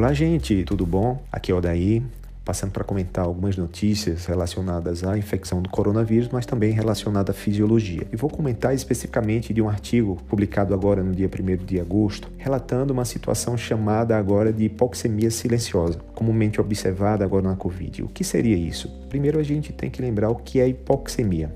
Olá, gente, tudo bom? Aqui é o Daí, passando para comentar algumas notícias relacionadas à infecção do coronavírus, mas também relacionada à fisiologia. E vou comentar especificamente de um artigo publicado agora no dia 1 de agosto, relatando uma situação chamada agora de hipoxemia silenciosa, comumente observada agora na Covid. O que seria isso? Primeiro a gente tem que lembrar o que é hipoxemia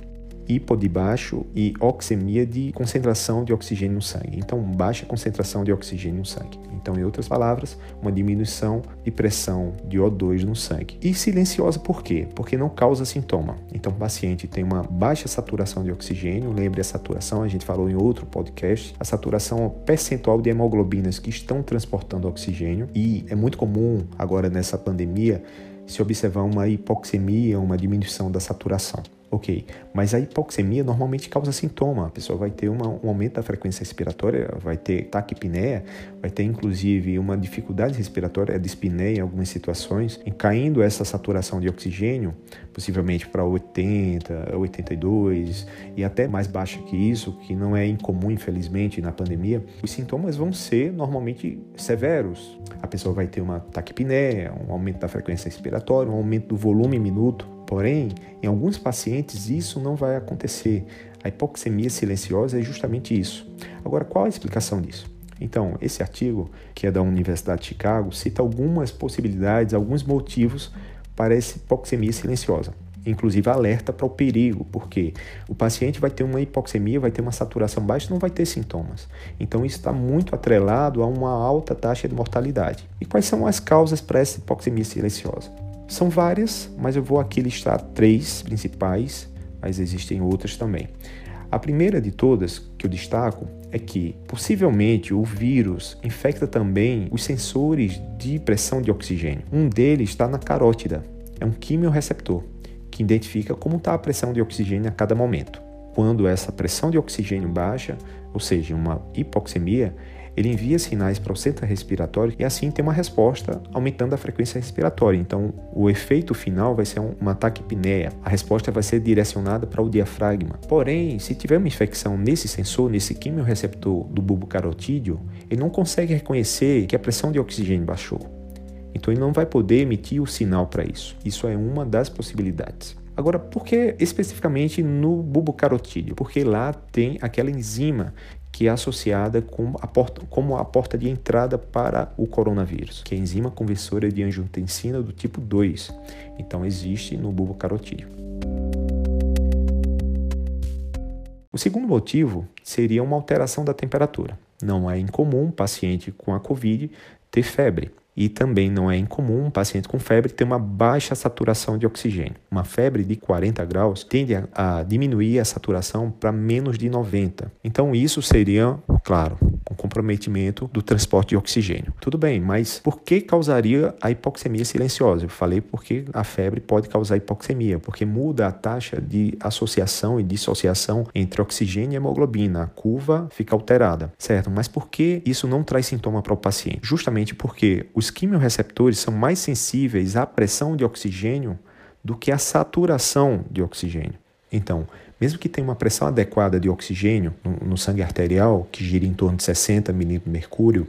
hipo de baixo e oxemia de concentração de oxigênio no sangue. Então, baixa concentração de oxigênio no sangue. Então, em outras palavras, uma diminuição de pressão de O2 no sangue. E silenciosa por quê? Porque não causa sintoma. Então, o paciente tem uma baixa saturação de oxigênio, lembre a saturação, a gente falou em outro podcast, a saturação percentual de hemoglobinas que estão transportando oxigênio e é muito comum agora nessa pandemia se observar uma hipoxemia, uma diminuição da saturação. Ok, mas a hipoxemia normalmente causa sintoma. A pessoa vai ter uma, um aumento da frequência respiratória, vai ter taquipneia, vai ter inclusive uma dificuldade respiratória, a dispneia em algumas situações, em caindo essa saturação de oxigênio, possivelmente para 80, 82 e até mais baixa que isso, que não é incomum, infelizmente, na pandemia. Os sintomas vão ser normalmente severos. A pessoa vai ter uma taquipneia, um aumento da frequência respiratória, um aumento do volume minuto Porém, em alguns pacientes isso não vai acontecer. A hipoxemia silenciosa é justamente isso. Agora, qual a explicação disso? Então, esse artigo, que é da Universidade de Chicago, cita algumas possibilidades, alguns motivos para essa hipoxemia silenciosa. Inclusive alerta para o perigo, porque o paciente vai ter uma hipoxemia, vai ter uma saturação baixa, não vai ter sintomas. Então isso está muito atrelado a uma alta taxa de mortalidade. E quais são as causas para essa hipoxemia silenciosa? São várias, mas eu vou aqui listar três principais, mas existem outras também. A primeira de todas que eu destaco é que possivelmente o vírus infecta também os sensores de pressão de oxigênio. Um deles está na carótida, é um quimiorreceptor que identifica como está a pressão de oxigênio a cada momento. Quando essa pressão de oxigênio baixa, ou seja, uma hipoxemia, ele envia sinais para o centro respiratório e assim tem uma resposta aumentando a frequência respiratória. Então, o efeito final vai ser um, ataque taquipneia. A resposta vai ser direcionada para o diafragma. Porém, se tiver uma infecção nesse sensor, nesse quimiorreceptor do bulbo carotídeo, ele não consegue reconhecer que a pressão de oxigênio baixou. Então, ele não vai poder emitir o sinal para isso. Isso é uma das possibilidades. Agora, por que especificamente no bulbo carotídeo? Porque lá tem aquela enzima que é associada com a porta, como a porta de entrada para o coronavírus, que é a enzima conversora de angiotensina do tipo 2. Então existe no bulbo carotídeo. O segundo motivo seria uma alteração da temperatura. Não é incomum um paciente com a COVID ter febre. E também não é incomum um paciente com febre ter uma baixa saturação de oxigênio. Uma febre de 40 graus tende a, a diminuir a saturação para menos de 90. Então, isso seria, claro, um comprometimento do transporte de oxigênio. Tudo bem, mas por que causaria a hipoxemia silenciosa? Eu falei porque a febre pode causar hipoxemia, porque muda a taxa de associação e dissociação entre oxigênio e hemoglobina. A curva fica alterada, certo? Mas por que isso não traz sintoma para o paciente? Justamente porque os quimiorreceptores são mais sensíveis à pressão de oxigênio do que à saturação de oxigênio. Então, mesmo que tenha uma pressão adequada de oxigênio no, no sangue arterial, que gira em torno de 60 milímetros de mercúrio,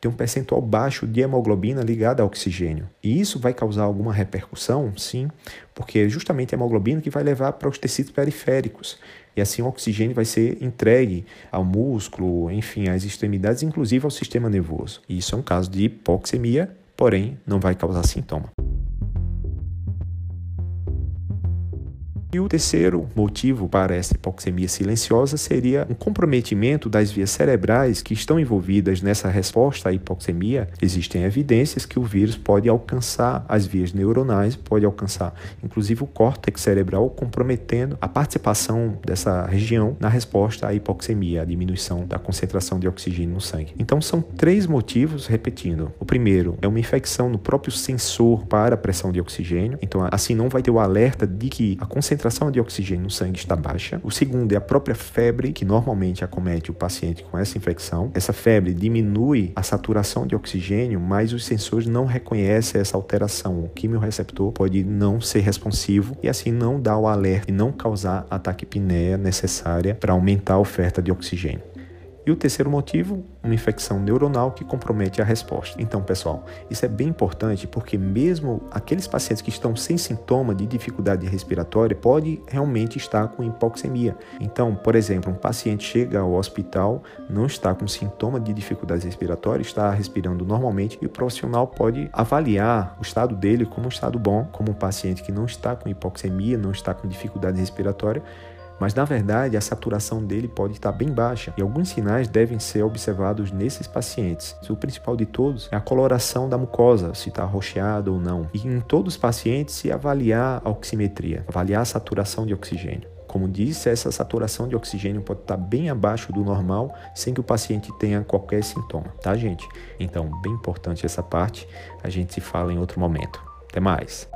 tem um percentual baixo de hemoglobina ligada ao oxigênio. E isso vai causar alguma repercussão? Sim, porque é justamente a hemoglobina que vai levar para os tecidos periféricos. E assim o oxigênio vai ser entregue ao músculo, enfim, às extremidades, inclusive ao sistema nervoso. E isso é um caso de hipoxemia, porém não vai causar sintoma. E o terceiro motivo para essa hipoxemia silenciosa seria um comprometimento das vias cerebrais que estão envolvidas nessa resposta à hipoxemia. Existem evidências que o vírus pode alcançar as vias neuronais, pode alcançar inclusive o córtex cerebral, comprometendo a participação dessa região na resposta à hipoxemia, a diminuição da concentração de oxigênio no sangue. Então são três motivos, repetindo. O primeiro é uma infecção no próprio sensor para a pressão de oxigênio, então assim não vai ter o alerta de que a concentração concentração de oxigênio no sangue está baixa. O segundo é a própria febre, que normalmente acomete o paciente com essa infecção. Essa febre diminui a saturação de oxigênio, mas os sensores não reconhecem essa alteração. O quimiorreceptor pode não ser responsivo e assim não dar o alerta e não causar a taquipneia necessária para aumentar a oferta de oxigênio. E o terceiro motivo, uma infecção neuronal que compromete a resposta. Então, pessoal, isso é bem importante porque mesmo aqueles pacientes que estão sem sintoma de dificuldade respiratória pode realmente estar com hipoxemia. Então, por exemplo, um paciente chega ao hospital, não está com sintoma de dificuldade respiratória, está respirando normalmente e o profissional pode avaliar o estado dele como um estado bom, como um paciente que não está com hipoxemia, não está com dificuldade respiratória, mas na verdade a saturação dele pode estar bem baixa e alguns sinais devem ser observados nesses pacientes. O principal de todos é a coloração da mucosa, se está rocheada ou não. E em todos os pacientes se avaliar a oximetria, avaliar a saturação de oxigênio. Como disse, essa saturação de oxigênio pode estar bem abaixo do normal sem que o paciente tenha qualquer sintoma, tá, gente? Então, bem importante essa parte. A gente se fala em outro momento. Até mais.